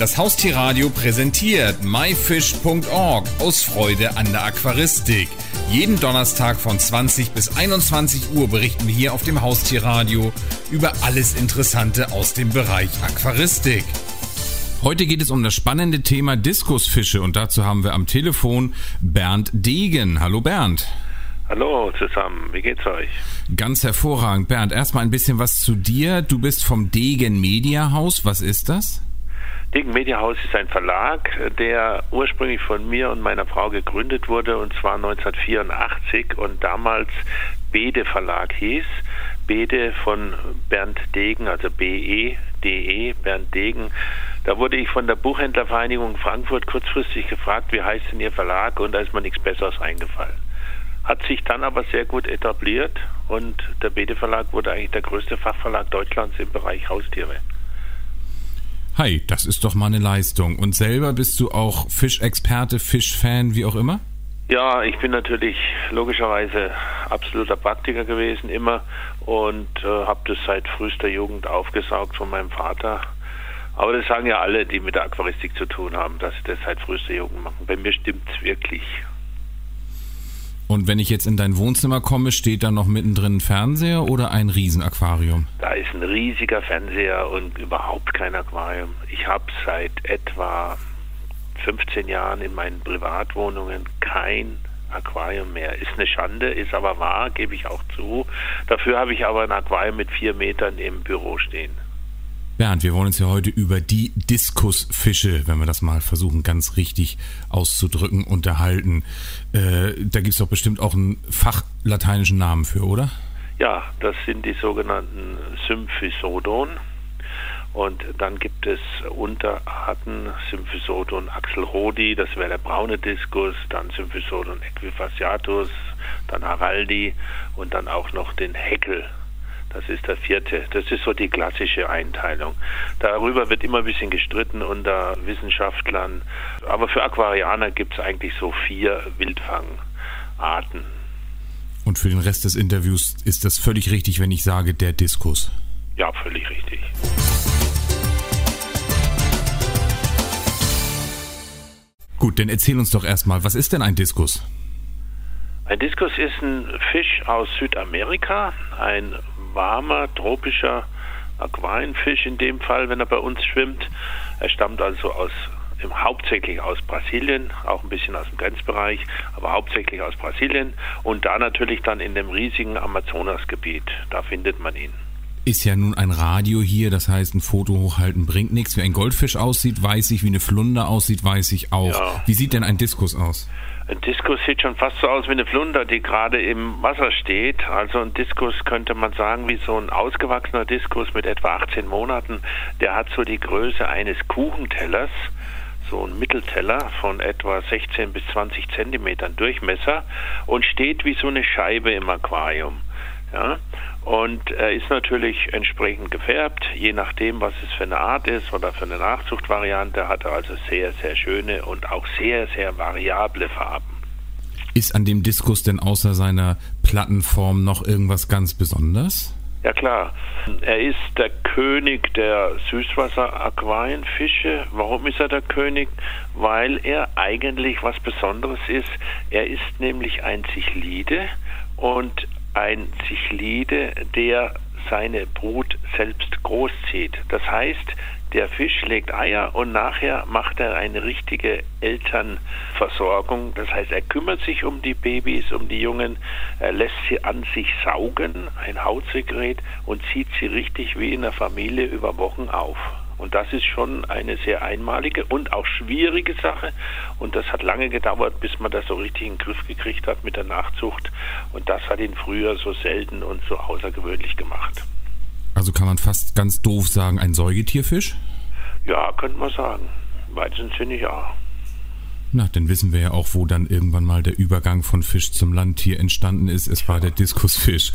Das Haustierradio präsentiert myfish.org aus Freude an der Aquaristik. Jeden Donnerstag von 20 bis 21 Uhr berichten wir hier auf dem Haustierradio über alles Interessante aus dem Bereich Aquaristik. Heute geht es um das spannende Thema Diskusfische und dazu haben wir am Telefon Bernd Degen. Hallo Bernd. Hallo zusammen, wie geht's euch? Ganz hervorragend. Bernd, erstmal ein bisschen was zu dir. Du bist vom Degen Media Haus. Was ist das? Degen Media House ist ein Verlag, der ursprünglich von mir und meiner Frau gegründet wurde und zwar 1984 und damals Bede Verlag hieß. Bede von Bernd Degen, also B-E-D-E, Bernd Degen. Da wurde ich von der Buchhändlervereinigung Frankfurt kurzfristig gefragt, wie heißt denn Ihr Verlag? Und da ist mir nichts Besseres eingefallen. Hat sich dann aber sehr gut etabliert und der Bede Verlag wurde eigentlich der größte Fachverlag Deutschlands im Bereich Haustiere. Hi, das ist doch mal eine Leistung. Und selber bist du auch Fischexperte, Fischfan, wie auch immer? Ja, ich bin natürlich logischerweise absoluter Praktiker gewesen immer und äh, habe das seit frühester Jugend aufgesaugt von meinem Vater. Aber das sagen ja alle, die mit der Aquaristik zu tun haben, dass sie das seit frühester Jugend machen. Bei mir stimmt es wirklich. Und wenn ich jetzt in dein Wohnzimmer komme, steht da noch mittendrin ein Fernseher oder ein Riesenaquarium? Da ist ein riesiger Fernseher und überhaupt kein Aquarium. Ich habe seit etwa 15 Jahren in meinen Privatwohnungen kein Aquarium mehr. Ist eine Schande, ist aber wahr, gebe ich auch zu. Dafür habe ich aber ein Aquarium mit vier Metern im Büro stehen. Bernd, wir wollen uns ja heute über die Diskusfische, wenn wir das mal versuchen, ganz richtig auszudrücken, unterhalten. Äh, da gibt es doch bestimmt auch einen fachlateinischen Namen für, oder? Ja, das sind die sogenannten Symphisodon. Und dann gibt es Unterarten, Symphisodon axelrodi, das wäre der braune Diskus, dann Symphisodon equifasciatus, dann Haraldi und dann auch noch den Heckel. Das ist der vierte. Das ist so die klassische Einteilung. Darüber wird immer ein bisschen gestritten unter Wissenschaftlern. Aber für Aquarianer gibt es eigentlich so vier Wildfangarten. Und für den Rest des Interviews ist das völlig richtig, wenn ich sage, der Diskus. Ja, völlig richtig. Gut, dann erzähl uns doch erstmal, was ist denn ein Diskus? Ein Diskus ist ein Fisch aus Südamerika, ein warmer, tropischer Aquarienfisch in dem Fall, wenn er bei uns schwimmt. Er stammt also aus hauptsächlich aus Brasilien, auch ein bisschen aus dem Grenzbereich, aber hauptsächlich aus Brasilien und da natürlich dann in dem riesigen Amazonasgebiet. Da findet man ihn. Ist ja nun ein Radio hier, das heißt, ein Foto hochhalten bringt nichts. Wie ein Goldfisch aussieht, weiß ich. Wie eine Flunder aussieht, weiß ich auch. Ja. Wie sieht denn ein Diskus aus? Ein Diskus sieht schon fast so aus wie eine Flunder, die gerade im Wasser steht. Also ein Diskus könnte man sagen, wie so ein ausgewachsener Diskus mit etwa 18 Monaten. Der hat so die Größe eines Kuchentellers, so ein Mittelteller von etwa 16 bis 20 Zentimetern Durchmesser und steht wie so eine Scheibe im Aquarium. Ja? Und er ist natürlich entsprechend gefärbt, je nachdem, was es für eine Art ist oder für eine Nachzuchtvariante, hat er also sehr, sehr schöne und auch sehr, sehr variable Farben. Ist an dem Diskus denn außer seiner Plattenform noch irgendwas ganz Besonderes? Ja klar, er ist der König der Süßwasser-Aquarienfische. Warum ist er der König? Weil er eigentlich was Besonderes ist. Er ist nämlich ein Cichlide und ein Cichlide, der seine Brut selbst großzieht. Das heißt, der Fisch legt Eier und nachher macht er eine richtige Elternversorgung. Das heißt, er kümmert sich um die Babys, um die Jungen, er lässt sie an sich saugen, ein Hautsekret, und zieht sie richtig wie in der Familie über Wochen auf. Und das ist schon eine sehr einmalige und auch schwierige Sache. Und das hat lange gedauert, bis man das so richtig in den Griff gekriegt hat mit der Nachzucht. Und das hat ihn früher so selten und so außergewöhnlich gemacht. Also kann man fast ganz doof sagen, ein Säugetierfisch? Ja, könnte man sagen. Weitestens finde ich ja. Na, dann wissen wir ja auch, wo dann irgendwann mal der Übergang von Fisch zum Landtier entstanden ist. Es war der Diskusfisch.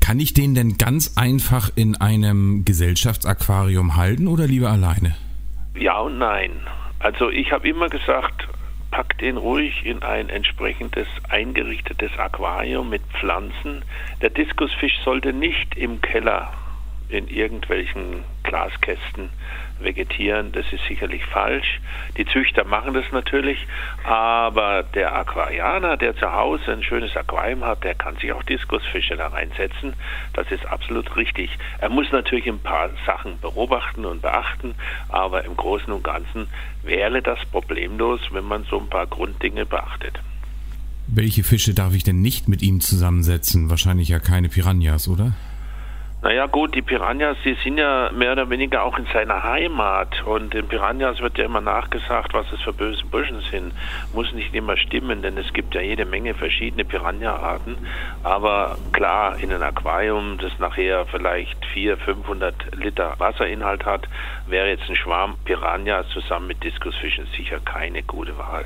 Kann ich den denn ganz einfach in einem Gesellschaftsaquarium halten oder lieber alleine? Ja und nein. Also ich habe immer gesagt, packt den ruhig in ein entsprechendes eingerichtetes Aquarium mit Pflanzen. Der Diskusfisch sollte nicht im Keller in irgendwelchen Glaskästen vegetieren. Das ist sicherlich falsch. Die Züchter machen das natürlich, aber der Aquarianer, der zu Hause ein schönes Aquarium hat, der kann sich auch Diskusfische da reinsetzen. Das ist absolut richtig. Er muss natürlich ein paar Sachen beobachten und beachten, aber im Großen und Ganzen wäre das problemlos, wenn man so ein paar Grunddinge beachtet. Welche Fische darf ich denn nicht mit ihm zusammensetzen? Wahrscheinlich ja keine Piranhas, oder? Naja gut, die Piranhas, die sind ja mehr oder weniger auch in seiner Heimat und den Piranhas wird ja immer nachgesagt, was es für böse Burschen sind. Muss nicht immer stimmen, denn es gibt ja jede Menge verschiedene Piranha-Arten. Aber klar, in einem Aquarium, das nachher vielleicht 400, 500 Liter Wasserinhalt hat, wäre jetzt ein Schwarm Piranhas zusammen mit Diskusfischen sicher keine gute Wahl.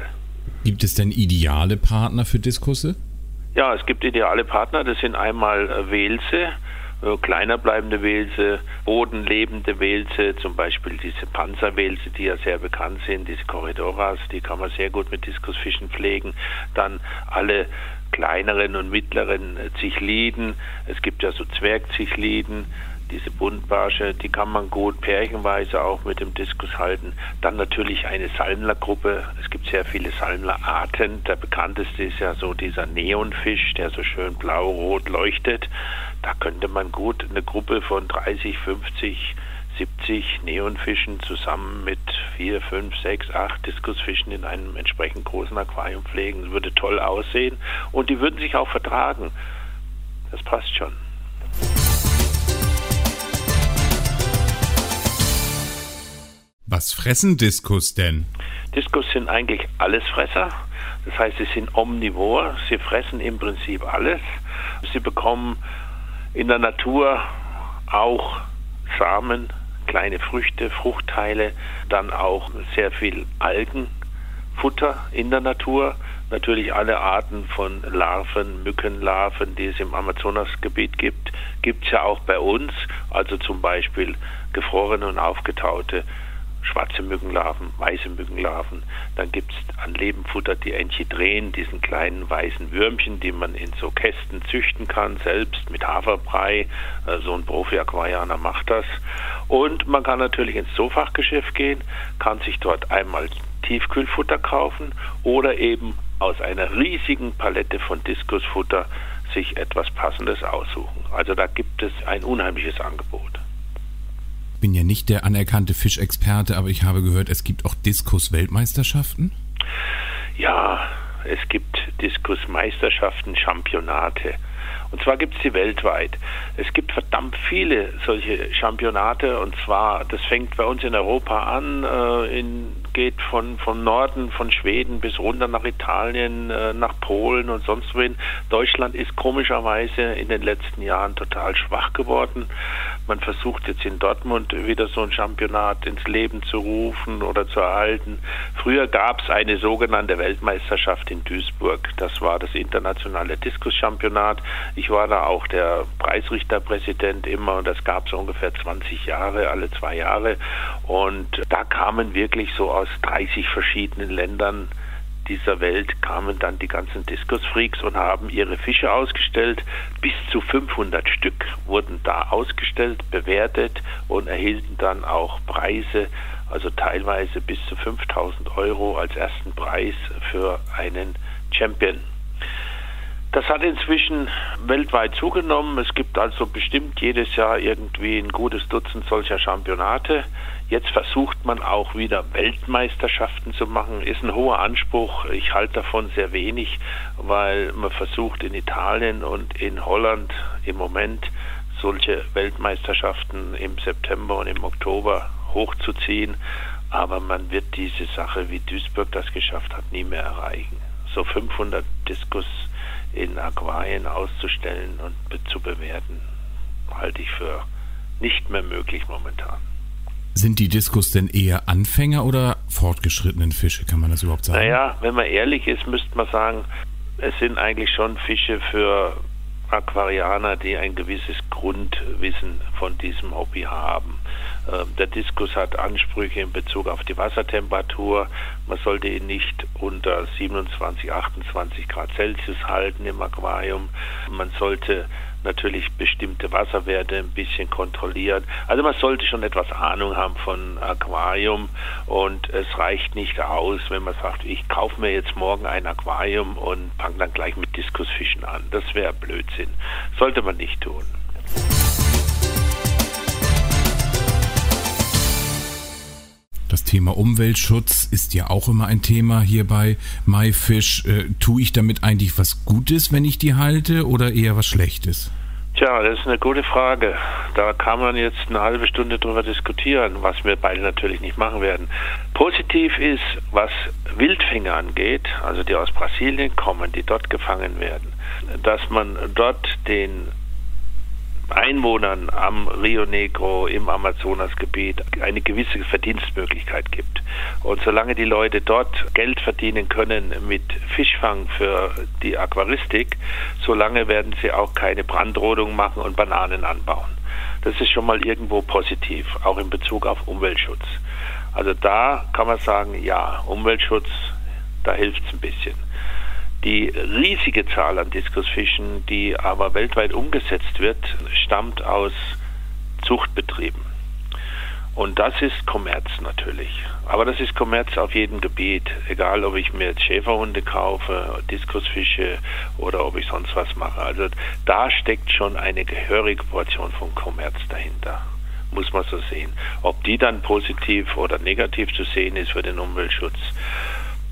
Gibt es denn ideale Partner für Diskusse? Ja, es gibt ideale Partner. Das sind einmal äh, Welse, äh, kleiner bleibende Welse, bodenlebende Welse, zum Beispiel diese Panzerwelse, die ja sehr bekannt sind, diese Corridoras, die kann man sehr gut mit Diskusfischen pflegen. Dann alle kleineren und mittleren Zichliden. Es gibt ja so Zwergzichliden, diese Buntbarsche, die kann man gut pärchenweise auch mit dem Diskus halten. Dann natürlich eine Salmlergruppe. Es gibt sehr viele Salmlerarten. Der bekannteste ist ja so dieser Neonfisch, der so schön blau-rot leuchtet. Da könnte man gut eine Gruppe von 30, 50, 70 Neonfischen zusammen mit 4, 5, 6, 8 Diskusfischen in einem entsprechend großen Aquarium pflegen. Das würde toll aussehen und die würden sich auch vertragen. Das passt schon. Was fressen Diskus denn? Diskus sind eigentlich Allesfresser. Das heißt, sie sind omnivor. Sie fressen im Prinzip alles. Sie bekommen in der Natur auch Samen, kleine Früchte, Fruchtteile, dann auch sehr viel Algenfutter in der Natur. Natürlich alle Arten von Larven, Mückenlarven, die es im Amazonasgebiet gibt, gibt es ja auch bei uns. Also zum Beispiel gefrorene und aufgetaute schwarze Mückenlarven, weiße Mückenlarven. Dann gibt es an Lebenfutter die Enchidreen, diesen kleinen weißen Würmchen, die man in so Kästen züchten kann, selbst mit Haferbrei. Äh, so ein Profi-Aquarianer macht das. Und man kann natürlich ins Zoofachgeschäft gehen, kann sich dort einmal Tiefkühlfutter kaufen oder eben aus einer riesigen Palette von Diskusfutter sich etwas Passendes aussuchen. Also da gibt es ein unheimliches Angebot bin ja nicht der anerkannte Fischexperte, aber ich habe gehört, es gibt auch Diskus-Weltmeisterschaften. Ja, es gibt Diskus-Meisterschaften, Championate. Und zwar gibt es die weltweit. Es gibt verdammt viele solche Championate und zwar, das fängt bei uns in Europa an, äh, in, geht von, von Norden, von Schweden bis runter nach Italien, äh, nach Polen und sonst wohin. Deutschland ist komischerweise in den letzten Jahren total schwach geworden. Man versucht jetzt in Dortmund wieder so ein Championat ins Leben zu rufen oder zu erhalten. Früher gab es eine sogenannte Weltmeisterschaft in Duisburg. Das war das internationale Diskus-Championat. Ich war da auch der Preisrichterpräsident immer und das gab es ungefähr 20 Jahre, alle zwei Jahre. Und da kamen wirklich so aus 30 verschiedenen Ländern dieser Welt kamen dann die ganzen Diskusfreaks und haben ihre Fische ausgestellt. Bis zu 500 Stück wurden da ausgestellt, bewertet und erhielten dann auch Preise, also teilweise bis zu 5000 Euro als ersten Preis für einen Champion. Das hat inzwischen weltweit zugenommen. Es gibt also bestimmt jedes Jahr irgendwie ein gutes Dutzend solcher Championate. Jetzt versucht man auch wieder Weltmeisterschaften zu machen. Ist ein hoher Anspruch. Ich halte davon sehr wenig, weil man versucht in Italien und in Holland im Moment solche Weltmeisterschaften im September und im Oktober hochzuziehen. Aber man wird diese Sache, wie Duisburg das geschafft hat, nie mehr erreichen. So 500 Diskus in Aquarien auszustellen und zu bewerten, halte ich für nicht mehr möglich momentan. Sind die Diskus denn eher Anfänger oder fortgeschrittenen Fische? Kann man das überhaupt sagen? Naja, wenn man ehrlich ist, müsste man sagen, es sind eigentlich schon Fische für Aquarianer, die ein gewisses Grundwissen von diesem Hobby haben. Ähm, der Diskus hat Ansprüche in Bezug auf die Wassertemperatur. Man sollte ihn nicht unter 27, 28 Grad Celsius halten im Aquarium. Man sollte natürlich bestimmte Wasserwerte ein bisschen kontrollieren. Also man sollte schon etwas Ahnung haben von Aquarium und es reicht nicht aus, wenn man sagt, ich kaufe mir jetzt morgen ein Aquarium und fange dann gleich mit Diskusfischen an. Das wäre Blödsinn. Sollte man nicht tun. Das Thema Umweltschutz ist ja auch immer ein Thema hier bei MyFish. Äh, tue ich damit eigentlich was Gutes, wenn ich die halte, oder eher was Schlechtes? Tja, das ist eine gute Frage. Da kann man jetzt eine halbe Stunde drüber diskutieren, was wir beide natürlich nicht machen werden. Positiv ist, was Wildfänger angeht, also die aus Brasilien kommen, die dort gefangen werden, dass man dort den Einwohnern am Rio Negro im Amazonasgebiet eine gewisse Verdienstmöglichkeit gibt. Und solange die Leute dort Geld verdienen können mit Fischfang für die Aquaristik, solange werden sie auch keine Brandrodung machen und Bananen anbauen. Das ist schon mal irgendwo positiv, auch in Bezug auf Umweltschutz. Also da kann man sagen, ja, Umweltschutz, da hilft es ein bisschen. Die riesige Zahl an Diskusfischen, die aber weltweit umgesetzt wird, stammt aus Zuchtbetrieben. Und das ist Kommerz natürlich. Aber das ist Kommerz auf jedem Gebiet. Egal, ob ich mir jetzt Schäferhunde kaufe, Diskusfische oder ob ich sonst was mache. Also da steckt schon eine gehörige Portion von Kommerz dahinter. Muss man so sehen. Ob die dann positiv oder negativ zu sehen ist für den Umweltschutz,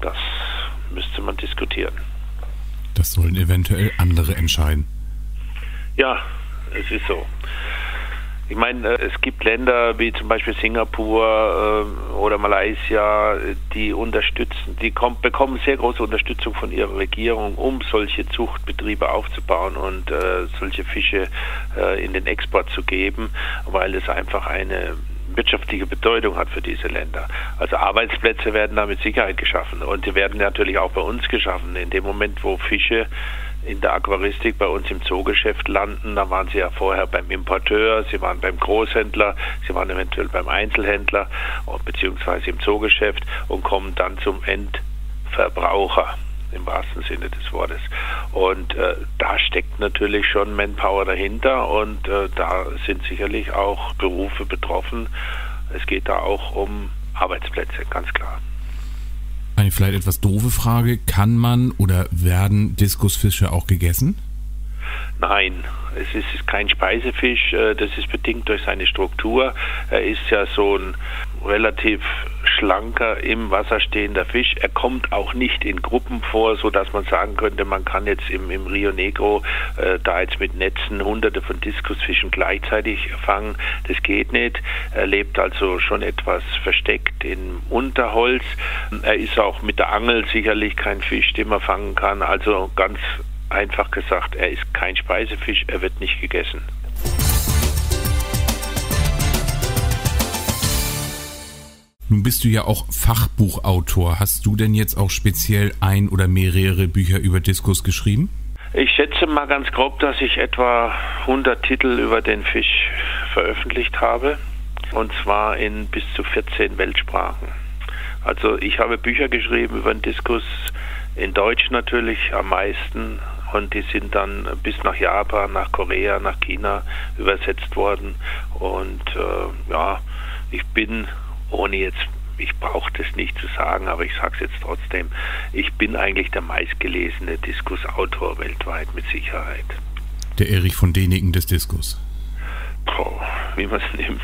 das müsste man diskutieren. Das sollen eventuell andere entscheiden. Ja, es ist so. Ich meine, äh, es gibt Länder wie zum Beispiel Singapur äh, oder Malaysia, die unterstützen, die bekommen sehr große Unterstützung von ihrer Regierung, um solche Zuchtbetriebe aufzubauen und äh, solche Fische äh, in den Export zu geben, weil es einfach eine wirtschaftliche Bedeutung hat für diese Länder. Also Arbeitsplätze werden da mit Sicherheit geschaffen und die werden natürlich auch bei uns geschaffen. In dem Moment, wo Fische in der Aquaristik bei uns im Zoogeschäft landen, da waren sie ja vorher beim Importeur, sie waren beim Großhändler, sie waren eventuell beim Einzelhändler beziehungsweise im Zoogeschäft und kommen dann zum Endverbraucher im wahrsten Sinne des Wortes. Und äh, da steckt natürlich schon Manpower dahinter und äh, da sind sicherlich auch Berufe betroffen. Es geht da auch um Arbeitsplätze, ganz klar. Eine vielleicht etwas doofe Frage. Kann man oder werden Diskusfische auch gegessen? Nein, es ist kein Speisefisch. Äh, das ist bedingt durch seine Struktur. Er ist ja so ein relativ schlanker im Wasser stehender Fisch. Er kommt auch nicht in Gruppen vor, so dass man sagen könnte, man kann jetzt im, im Rio Negro äh, da jetzt mit Netzen hunderte von Diskusfischen gleichzeitig fangen. Das geht nicht. Er lebt also schon etwas versteckt im Unterholz. Er ist auch mit der Angel sicherlich kein Fisch, den man fangen kann. Also ganz einfach gesagt, er ist kein Speisefisch, er wird nicht gegessen. Nun bist du ja auch Fachbuchautor. Hast du denn jetzt auch speziell ein oder mehrere Bücher über Diskus geschrieben? Ich schätze mal ganz grob, dass ich etwa 100 Titel über den Fisch veröffentlicht habe. Und zwar in bis zu 14 Weltsprachen. Also ich habe Bücher geschrieben über den Diskus, in Deutsch natürlich am meisten. Und die sind dann bis nach Japan, nach Korea, nach China übersetzt worden. Und äh, ja, ich bin ohne jetzt, ich brauche das nicht zu sagen, aber ich sage es jetzt trotzdem, ich bin eigentlich der meistgelesene Diskusautor weltweit mit Sicherheit. Der Erich von Deniken des Diskus. Boah, wie man es nimmt.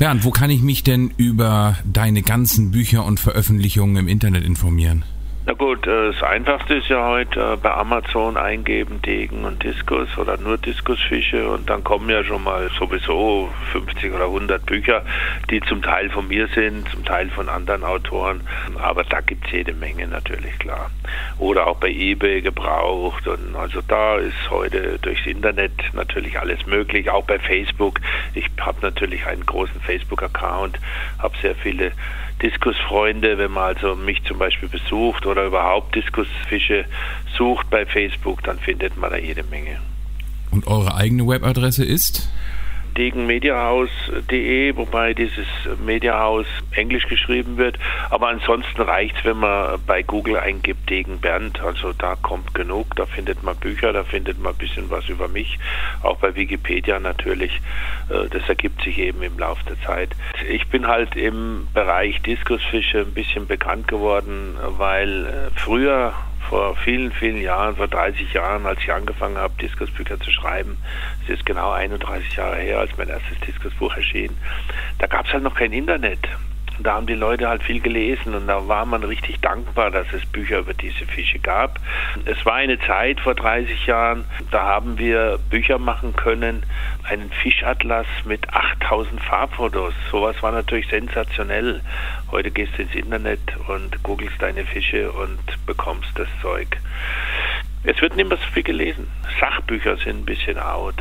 Und wo kann ich mich denn über deine ganzen Bücher und Veröffentlichungen im Internet informieren? Na gut, äh, das Einfachste ist ja heute äh, bei Amazon eingeben Degen und Diskus oder nur Diskusfische und dann kommen ja schon mal sowieso 50 oder 100 Bücher, die zum Teil von mir sind, zum Teil von anderen Autoren, aber da gibt es jede Menge natürlich, klar. Oder auch bei eBay gebraucht und also da ist heute durchs Internet natürlich alles möglich, auch bei Facebook. Ich habe natürlich einen großen Facebook-Account, habe sehr viele Diskusfreunde, wenn man also mich zum Beispiel besucht oder überhaupt Diskusfische sucht bei Facebook, dann findet man da jede Menge. Und eure eigene Webadresse ist? degenmediahaus.de, wobei dieses Mediahaus englisch geschrieben wird. Aber ansonsten reicht es, wenn man bei Google eingibt Degen Bernd. Also da kommt genug, da findet man Bücher, da findet man ein bisschen was über mich. Auch bei Wikipedia natürlich. Äh, das ergibt sich eben im Laufe der Zeit. Ich bin halt im Bereich Diskusfische ein bisschen bekannt geworden, weil äh, früher vor vielen, vielen Jahren, vor 30 Jahren, als ich angefangen habe, Diskusbücher zu schreiben. Es ist genau 31 Jahre her, als mein erstes Diskusbuch erschien. Da gab es halt noch kein Internet. Und da haben die Leute halt viel gelesen und da war man richtig dankbar, dass es Bücher über diese Fische gab. Es war eine Zeit vor 30 Jahren, da haben wir Bücher machen können, einen Fischatlas mit 8000 Farbfotos. Sowas war natürlich sensationell. Heute gehst du ins Internet und googelst deine Fische und bekommst das Zeug. Es wird nicht mehr so viel gelesen. Sachbücher sind ein bisschen out.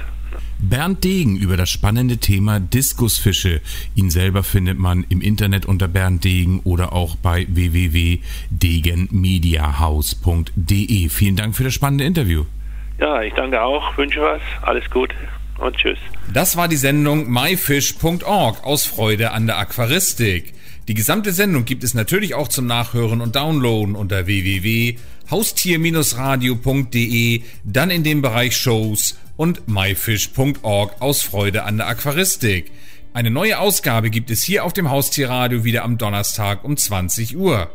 Bernd Degen über das spannende Thema Diskusfische. Ihn selber findet man im Internet unter Bernd Degen oder auch bei www.degenmediahaus.de. Vielen Dank für das spannende Interview. Ja, ich danke auch, wünsche was, alles gut und tschüss. Das war die Sendung myfish.org aus Freude an der Aquaristik. Die gesamte Sendung gibt es natürlich auch zum Nachhören und Downloaden unter www.haustier-radio.de, dann in dem Bereich Shows und myfish.org aus Freude an der Aquaristik. Eine neue Ausgabe gibt es hier auf dem Haustierradio wieder am Donnerstag um 20 Uhr.